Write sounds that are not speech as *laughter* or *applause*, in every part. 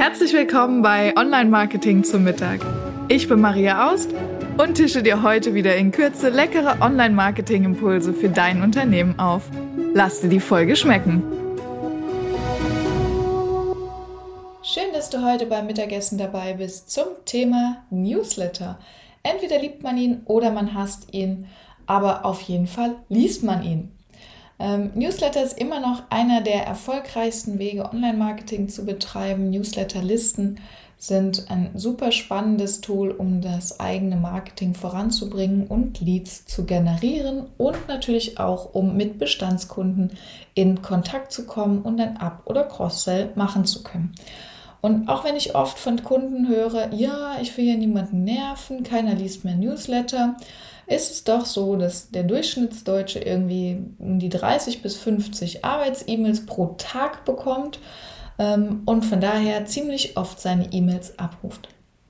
Herzlich willkommen bei Online Marketing zum Mittag. Ich bin Maria Aust und tische dir heute wieder in Kürze leckere Online Marketing Impulse für dein Unternehmen auf. Lass dir die Folge schmecken. Schön, dass du heute beim Mittagessen dabei bist zum Thema Newsletter. Entweder liebt man ihn oder man hasst ihn, aber auf jeden Fall liest man ihn. Ähm, Newsletter ist immer noch einer der erfolgreichsten Wege, Online-Marketing zu betreiben. Newsletterlisten sind ein super spannendes Tool, um das eigene Marketing voranzubringen und Leads zu generieren und natürlich auch, um mit Bestandskunden in Kontakt zu kommen und ein Up- oder Cross-Sell machen zu können. Und auch wenn ich oft von Kunden höre, ja, ich will ja niemanden nerven, keiner liest mehr Newsletter, ist es doch so, dass der Durchschnittsdeutsche irgendwie die 30 bis 50 Arbeits-E-Mails pro Tag bekommt ähm, und von daher ziemlich oft seine E-Mails abruft.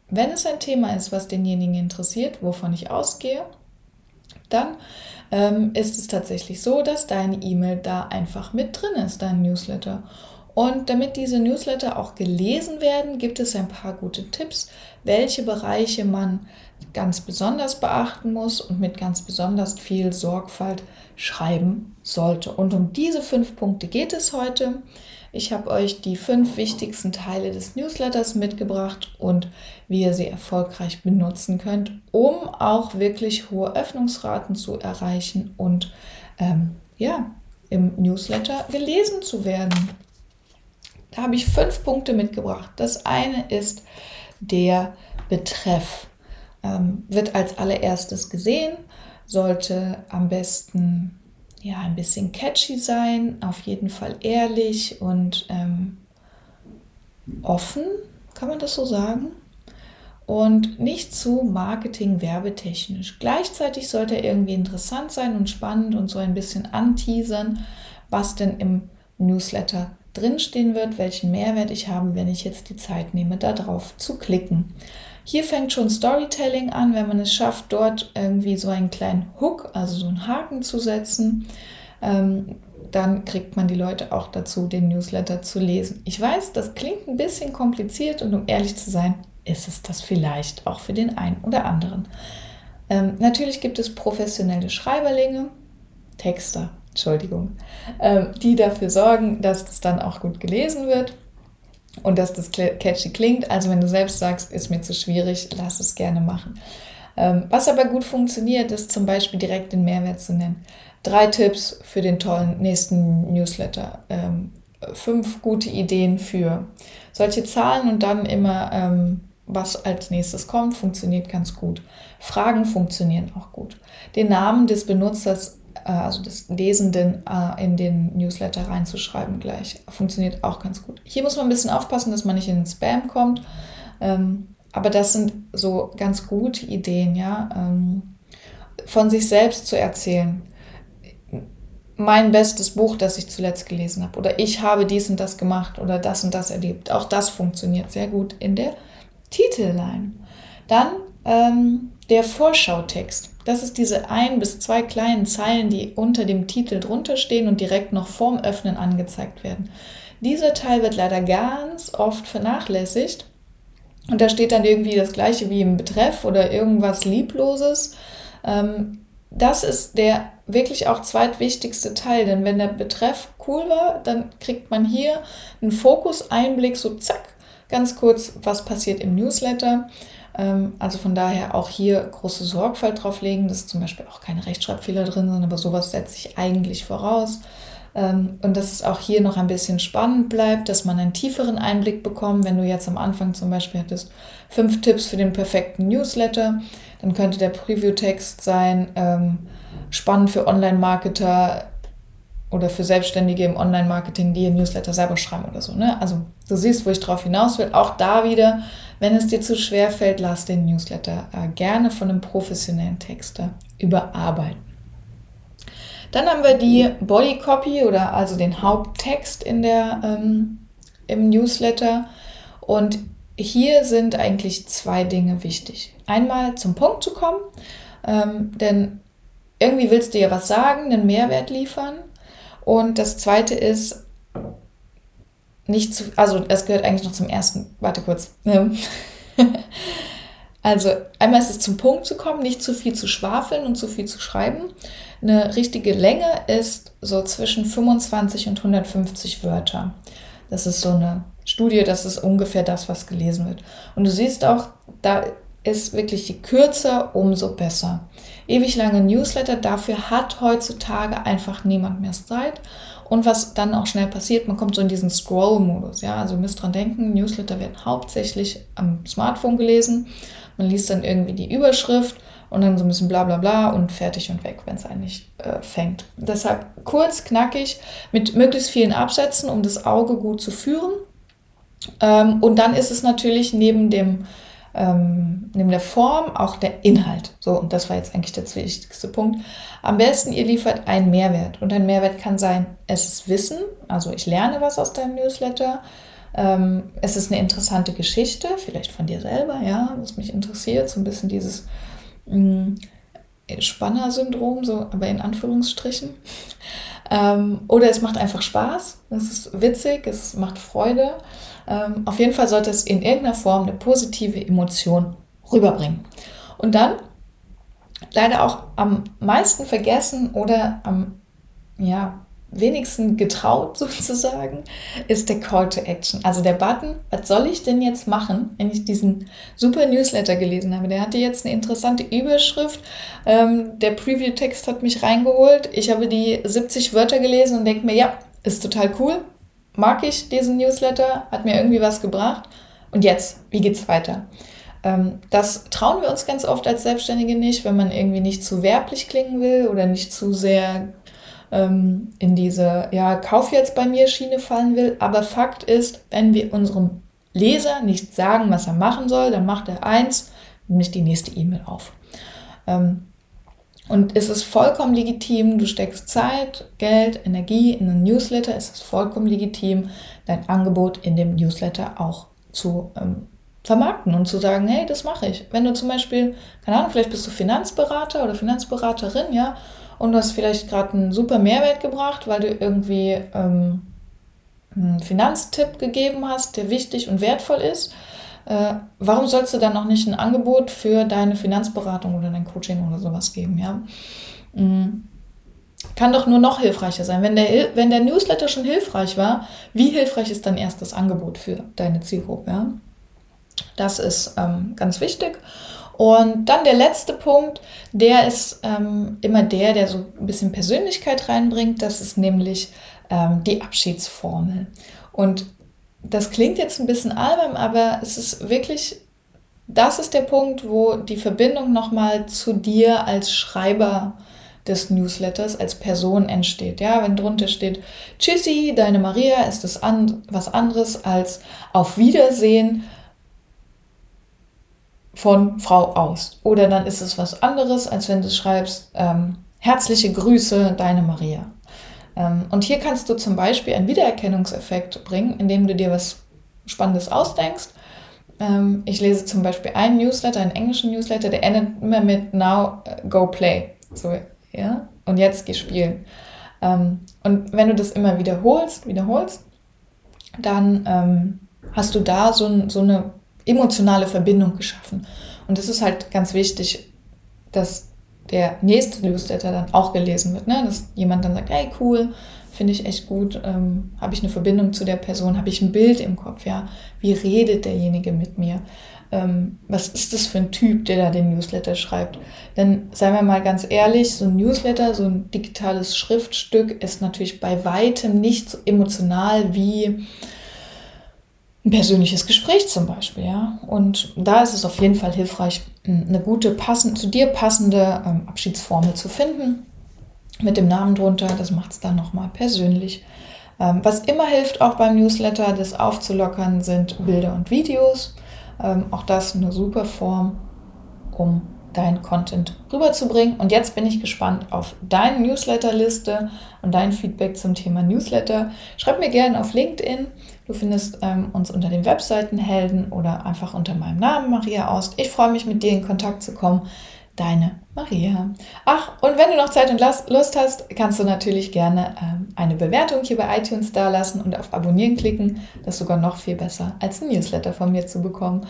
Wenn es ein Thema ist, was denjenigen interessiert, wovon ich ausgehe, dann ähm, ist es tatsächlich so, dass deine E-Mail da einfach mit drin ist, dein Newsletter. Und damit diese Newsletter auch gelesen werden, gibt es ein paar gute Tipps, welche Bereiche man ganz besonders beachten muss und mit ganz besonders viel Sorgfalt schreiben sollte. Und um diese fünf Punkte geht es heute. Ich habe euch die fünf wichtigsten Teile des Newsletters mitgebracht und wie ihr sie erfolgreich benutzen könnt, um auch wirklich hohe Öffnungsraten zu erreichen und ähm, ja, im Newsletter gelesen zu werden. Da habe ich fünf Punkte mitgebracht. Das eine ist der Betreff. Ähm, wird als allererstes gesehen, sollte am besten ja ein bisschen catchy sein, auf jeden Fall ehrlich und ähm, offen, kann man das so sagen? Und nicht zu Marketing-werbetechnisch. Gleichzeitig sollte er irgendwie interessant sein und spannend und so ein bisschen anteasern, was denn im Newsletter drinstehen wird, welchen Mehrwert ich habe, wenn ich jetzt die Zeit nehme, darauf zu klicken. Hier fängt schon Storytelling an, wenn man es schafft, dort irgendwie so einen kleinen Hook, also so einen Haken zu setzen. Ähm, dann kriegt man die Leute auch dazu, den Newsletter zu lesen. Ich weiß, das klingt ein bisschen kompliziert und um ehrlich zu sein, ist es das vielleicht auch für den einen oder anderen. Ähm, natürlich gibt es professionelle Schreiberlinge, Texter, Entschuldigung, ähm, die dafür sorgen, dass das dann auch gut gelesen wird und dass das catchy klingt. Also wenn du selbst sagst, ist mir zu schwierig, lass es gerne machen. Ähm, was aber gut funktioniert, ist zum Beispiel direkt den Mehrwert zu nennen. Drei Tipps für den tollen nächsten Newsletter. Ähm, fünf gute Ideen für solche Zahlen und dann immer, ähm, was als nächstes kommt, funktioniert ganz gut. Fragen funktionieren auch gut. Den Namen des Benutzers äh, also des Lesenden äh, in den Newsletter reinzuschreiben gleich. Funktioniert auch ganz gut. Hier muss man ein bisschen aufpassen, dass man nicht in den Spam kommt. Ähm, aber das sind so ganz gute Ideen, ja. Ähm, von sich selbst zu erzählen. Mein bestes Buch, das ich zuletzt gelesen habe. Oder ich habe dies und das gemacht oder das und das erlebt. Auch das funktioniert sehr gut in der Titelline. Dann ähm, der Vorschautext. Das ist diese ein bis zwei kleinen Zeilen, die unter dem Titel drunter stehen und direkt noch vorm Öffnen angezeigt werden. Dieser Teil wird leider ganz oft vernachlässigt. Und da steht dann irgendwie das gleiche wie im Betreff oder irgendwas Liebloses. Ähm, das ist der wirklich auch zweitwichtigste Teil, denn wenn der Betreff cool war, dann kriegt man hier einen Fokus-Einblick, so zack, ganz kurz, was passiert im Newsletter. Ähm, also von daher auch hier große Sorgfalt drauf legen. Das ist zum Beispiel auch keine Rechtschreibfehler drin sind, aber sowas setze ich eigentlich voraus. Ähm, und dass es auch hier noch ein bisschen spannend bleibt, dass man einen tieferen Einblick bekommt. Wenn du jetzt am Anfang zum Beispiel hattest, fünf Tipps für den perfekten Newsletter, dann könnte der Preview-Text sein, ähm, spannend für Online-Marketer, oder für Selbstständige im Online-Marketing, die ihr Newsletter selber schreiben oder so. Ne? Also du siehst, wo ich drauf hinaus will. Auch da wieder, wenn es dir zu schwer fällt, lass den Newsletter äh, gerne von einem professionellen Texter überarbeiten. Dann haben wir die Body Copy oder also den Haupttext in der, ähm, im Newsletter. Und hier sind eigentlich zwei Dinge wichtig. Einmal zum Punkt zu kommen, ähm, denn irgendwie willst du ja was sagen, einen Mehrwert liefern und das zweite ist, nicht zu, also es gehört eigentlich noch zum ersten, warte kurz. *laughs* Also einmal ist es zum Punkt zu kommen, nicht zu viel zu schwafeln und zu viel zu schreiben. Eine richtige Länge ist so zwischen 25 und 150 Wörter. Das ist so eine Studie, das ist ungefähr das, was gelesen wird. Und du siehst auch, da ist wirklich je kürzer, umso besser. Ewig lange Newsletter, dafür hat heutzutage einfach niemand mehr Zeit. Und was dann auch schnell passiert, man kommt so in diesen Scroll-Modus. Ja, also ihr müsst dran denken, Newsletter werden hauptsächlich am Smartphone gelesen. Man liest dann irgendwie die Überschrift und dann so ein bisschen bla bla bla und fertig und weg, wenn es eigentlich äh, fängt. Deshalb kurz, knackig, mit möglichst vielen Absätzen, um das Auge gut zu führen. Ähm, und dann ist es natürlich neben dem ähm, neben der Form auch der Inhalt. So, und das war jetzt eigentlich der wichtigste Punkt. Am besten, ihr liefert einen Mehrwert. Und ein Mehrwert kann sein, es ist Wissen, also ich lerne was aus deinem Newsletter. Ähm, es ist eine interessante Geschichte, vielleicht von dir selber, ja, was mich interessiert, so ein bisschen dieses mh, mm, Spanner-Syndrom, so, aber in Anführungsstrichen. Ähm, oder es macht einfach Spaß, es ist witzig, es macht Freude. Ähm, auf jeden Fall sollte es in irgendeiner Form eine positive Emotion rüberbringen. Und dann leider auch am meisten vergessen oder am ja, wenigsten getraut sozusagen, ist der Call to Action. Also der Button, was soll ich denn jetzt machen, wenn ich diesen super Newsletter gelesen habe? Der hatte jetzt eine interessante Überschrift. Ähm, der Preview-Text hat mich reingeholt. Ich habe die 70 Wörter gelesen und denke mir, ja, ist total cool. Mag ich diesen Newsletter, hat mir irgendwie was gebracht. Und jetzt, wie geht's weiter? Ähm, das trauen wir uns ganz oft als Selbstständige nicht, wenn man irgendwie nicht zu werblich klingen will oder nicht zu sehr ähm, in diese, ja, Kauf jetzt bei mir Schiene fallen will. Aber Fakt ist, wenn wir unserem Leser nicht sagen, was er machen soll, dann macht er eins, nämlich die nächste E-Mail auf. Ähm, und es ist vollkommen legitim, du steckst Zeit, Geld, Energie in einen Newsletter, es ist vollkommen legitim, dein Angebot in dem Newsletter auch zu ähm, vermarkten und zu sagen, hey, das mache ich. Wenn du zum Beispiel, keine Ahnung, vielleicht bist du Finanzberater oder Finanzberaterin, ja, und du hast vielleicht gerade einen super Mehrwert gebracht, weil du irgendwie ähm, einen Finanztipp gegeben hast, der wichtig und wertvoll ist. Äh, warum sollst du dann noch nicht ein Angebot für deine Finanzberatung oder dein Coaching oder sowas geben? Ja? Mhm. Kann doch nur noch hilfreicher sein. Wenn der, wenn der Newsletter schon hilfreich war, wie hilfreich ist dann erst das Angebot für deine Zielgruppe? Ja? Das ist ähm, ganz wichtig. Und dann der letzte Punkt, der ist ähm, immer der, der so ein bisschen Persönlichkeit reinbringt. Das ist nämlich ähm, die Abschiedsformel. Und das klingt jetzt ein bisschen albern, aber es ist wirklich, das ist der Punkt, wo die Verbindung nochmal zu dir als Schreiber des Newsletters als Person entsteht. Ja, wenn drunter steht, Tschüssi, deine Maria, ist es an, was anderes als auf Wiedersehen von Frau aus. Oder dann ist es was anderes, als wenn du schreibst, ähm, herzliche Grüße, deine Maria. Ähm, und hier kannst du zum Beispiel einen Wiedererkennungseffekt bringen, indem du dir was Spannendes ausdenkst. Ähm, ich lese zum Beispiel einen Newsletter, einen englischen Newsletter, der endet immer mit Now äh, go play. So, ja, und jetzt geh spielen. Ähm, und wenn du das immer wiederholst, wiederholst, dann ähm, hast du da so, so eine emotionale Verbindung geschaffen. Und es ist halt ganz wichtig, dass der nächste Newsletter dann auch gelesen wird. Ne? Dass jemand dann sagt, hey cool, finde ich echt gut, ähm, habe ich eine Verbindung zu der Person, habe ich ein Bild im Kopf, ja, wie redet derjenige mit mir? Ähm, was ist das für ein Typ, der da den Newsletter schreibt? Denn seien wir mal ganz ehrlich, so ein Newsletter, so ein digitales Schriftstück ist natürlich bei weitem nicht so emotional wie ein persönliches Gespräch zum Beispiel, ja. Und da ist es auf jeden Fall hilfreich, eine gute, passend, zu dir passende ähm, Abschiedsformel zu finden mit dem Namen drunter. Das macht es dann nochmal persönlich. Ähm, was immer hilft, auch beim Newsletter, das aufzulockern, sind Bilder und Videos. Ähm, auch das eine super Form, um dein Content rüberzubringen. Und jetzt bin ich gespannt auf deine Newsletterliste und dein Feedback zum Thema Newsletter. Schreib mir gerne auf LinkedIn. Du findest ähm, uns unter den Webseiten Helden oder einfach unter meinem Namen Maria Aust. Ich freue mich, mit dir in Kontakt zu kommen. Deine Maria. Ach, und wenn du noch Zeit und Lust hast, kannst du natürlich gerne ähm, eine Bewertung hier bei iTunes dalassen und auf Abonnieren klicken. Das ist sogar noch viel besser, als ein Newsletter von mir zu bekommen.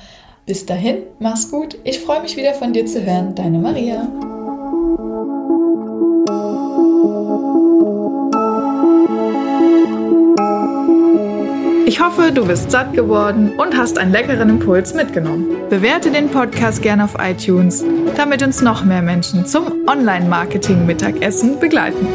Bis dahin, mach's gut. Ich freue mich wieder von dir zu hören. Deine Maria. Ich hoffe, du bist satt geworden und hast einen leckeren Impuls mitgenommen. Bewerte den Podcast gerne auf iTunes, damit uns noch mehr Menschen zum Online-Marketing-Mittagessen begleiten.